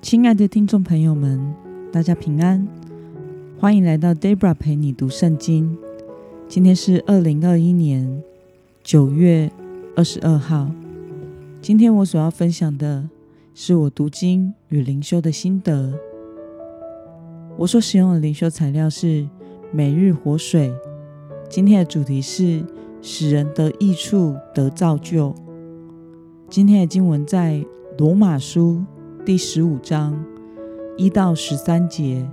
亲爱的听众朋友们，大家平安，欢迎来到 Debra 陪你读圣经。今天是二零二一年九月二十二号。今天我所要分享的是我读经与灵修的心得。我所使用的灵修材料是每日活水。今天的主题是使人得益处、得造就。今天的经文在罗马书。第十五章一到十三节，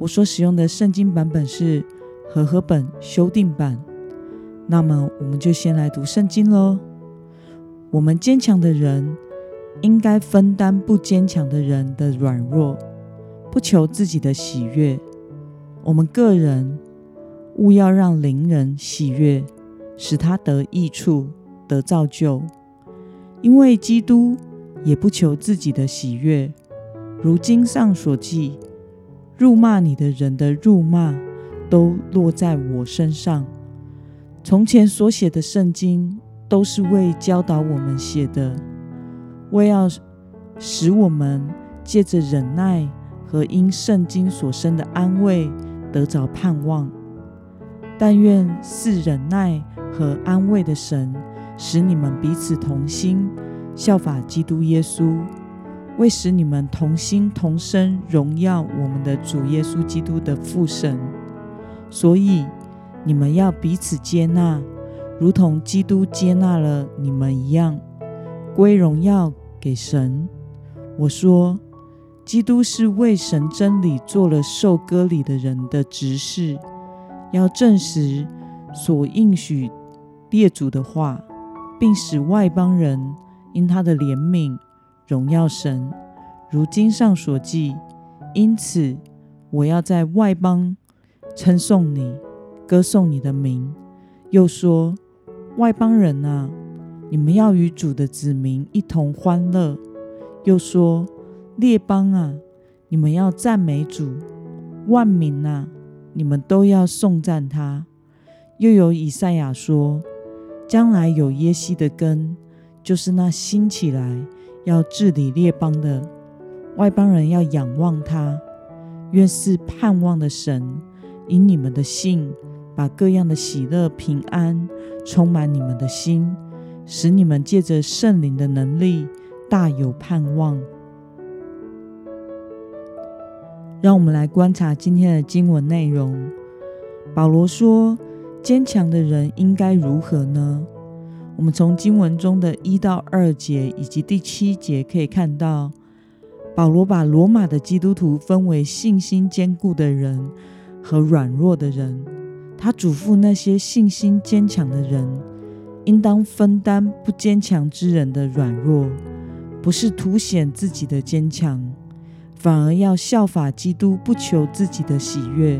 我所使用的圣经版本是和合本修订版。那么，我们就先来读圣经喽。我们坚强的人应该分担不坚强的人的软弱，不求自己的喜悦。我们个人务要让邻人喜悦，使他得益处，得造就，因为基督。也不求自己的喜悦，如经上所记，辱骂你的人的辱骂都落在我身上。从前所写的圣经都是为教导我们写的，为要使我们借着忍耐和因圣经所生的安慰得着盼望。但愿赐忍耐和安慰的神，使你们彼此同心。效法基督耶稣，为使你们同心同声荣耀我们的主耶稣基督的父神。所以你们要彼此接纳，如同基督接纳了你们一样，归荣耀给神。我说，基督是为神真理做了受割礼的人的执事，要证实所应许列祖的话，并使外邦人。因他的怜悯，荣耀神，如经上所记。因此，我要在外邦称颂你，歌颂你的名。又说，外邦人啊，你们要与主的子民一同欢乐。又说，列邦啊，你们要赞美主。万民啊，你们都要颂赞他。又有以赛亚说，将来有耶西的根。就是那兴起来要治理列邦的外邦人，要仰望他。愿是盼望的神，因你们的信，把各样的喜乐、平安充满你们的心，使你们借着圣灵的能力，大有盼望。让我们来观察今天的经文内容。保罗说：“坚强的人应该如何呢？”我们从经文中的一到二节以及第七节可以看到，保罗把罗马的基督徒分为信心坚固的人和软弱的人。他嘱咐那些信心坚强的人，应当分担不坚强之人的软弱，不是凸显自己的坚强，反而要效法基督，不求自己的喜悦，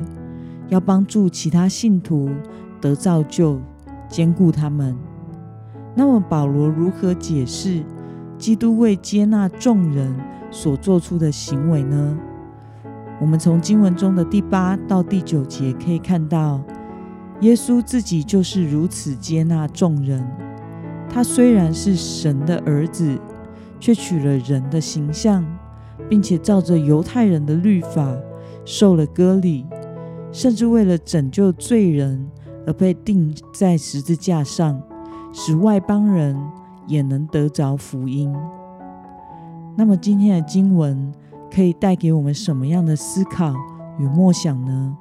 要帮助其他信徒得造就，坚固他们。那么保罗如何解释基督为接纳众人所做出的行为呢？我们从经文中的第八到第九节可以看到，耶稣自己就是如此接纳众人。他虽然是神的儿子，却取了人的形象，并且照着犹太人的律法受了割礼，甚至为了拯救罪人而被钉在十字架上。使外邦人也能得着福音。那么，今天的经文可以带给我们什么样的思考与默想呢？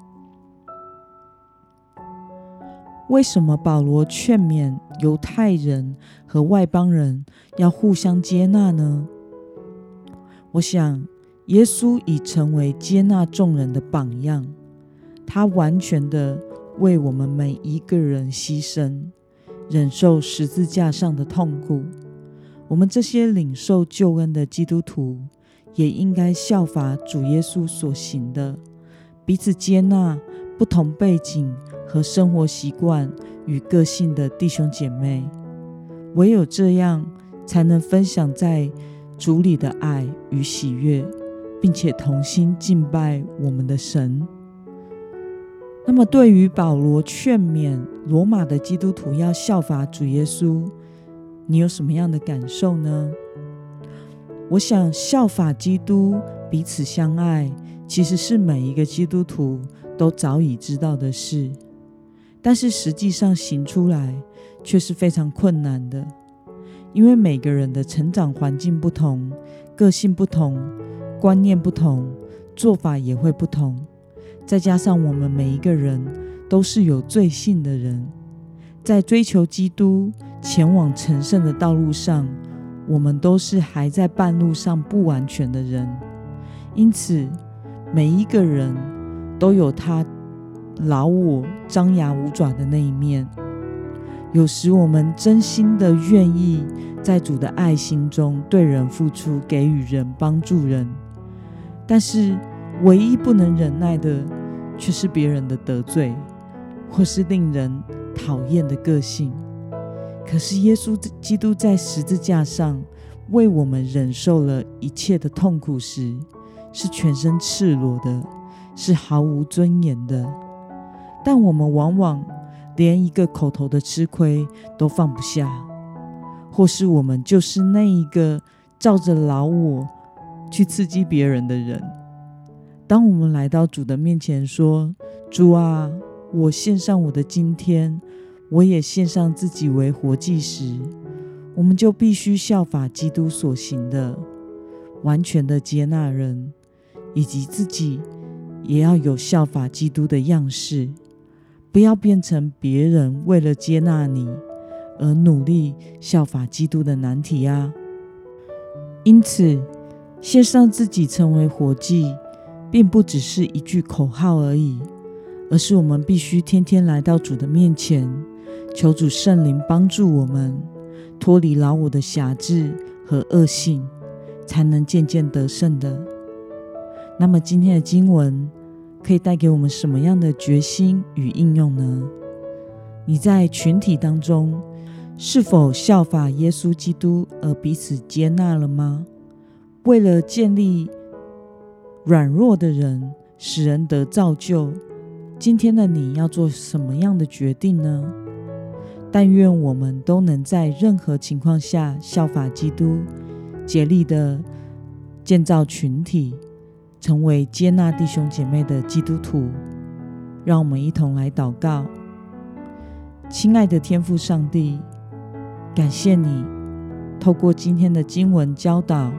为什么保罗劝勉犹太人和外邦人要互相接纳呢？我想，耶稣已成为接纳众人的榜样，他完全的为我们每一个人牺牲。忍受十字架上的痛苦，我们这些领受救恩的基督徒，也应该效法主耶稣所行的，彼此接纳不同背景和生活习惯与个性的弟兄姐妹。唯有这样，才能分享在主里的爱与喜悦，并且同心敬拜我们的神。那么，对于保罗劝勉罗马的基督徒要效法主耶稣，你有什么样的感受呢？我想效法基督，彼此相爱，其实是每一个基督徒都早已知道的事，但是实际上行出来却是非常困难的，因为每个人的成长环境不同，个性不同，观念不同，做法也会不同，再加上我们每一个人都是有罪性的人，在追求基督、前往成圣的道路上，我们都是还在半路上不完全的人，因此每一个人都有他老我张牙舞爪的那一面。有时我们真心的愿意在主的爱心中对人付出，给予人，帮助人，但是唯一不能忍耐的却是别人的得罪，或是令人讨厌的个性。可是耶稣基督在十字架上为我们忍受了一切的痛苦时，是全身赤裸的，是毫无尊严的。但我们往往连一个口头的吃亏都放不下，或是我们就是那一个照着老我去刺激别人的人。当我们来到主的面前说：“主啊，我献上我的今天。”我也献上自己为活祭时，我们就必须效法基督所行的，完全的接纳人，以及自己也要有效法基督的样式，不要变成别人为了接纳你而努力效法基督的难题啊！因此，献上自己成为活祭，并不只是一句口号而已，而是我们必须天天来到主的面前。求主圣灵帮助我们脱离老我的辖制和恶性，才能渐渐得胜的。那么今天的经文可以带给我们什么样的决心与应用呢？你在群体当中是否效法耶稣基督而彼此接纳了吗？为了建立软弱的人，使人得造就，今天的你要做什么样的决定呢？但愿我们都能在任何情况下效法基督，竭力的建造群体，成为接纳弟兄姐妹的基督徒。让我们一同来祷告，亲爱的天父上帝，感谢你透过今天的经文教导，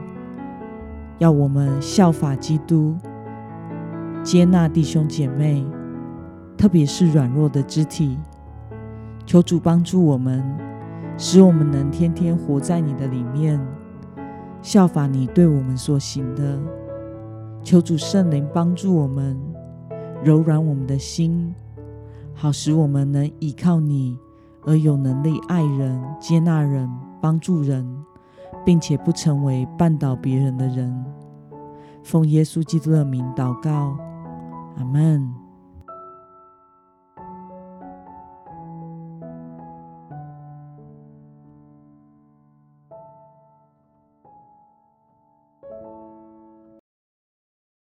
要我们效法基督，接纳弟兄姐妹，特别是软弱的肢体。求主帮助我们，使我们能天天活在你的里面，效法你对我们所行的。求主圣灵帮助我们，柔软我们的心，好使我们能依靠你，而有能力爱人、接纳人、帮助人，并且不成为绊倒别人的人。奉耶稣基督的名祷告，阿门。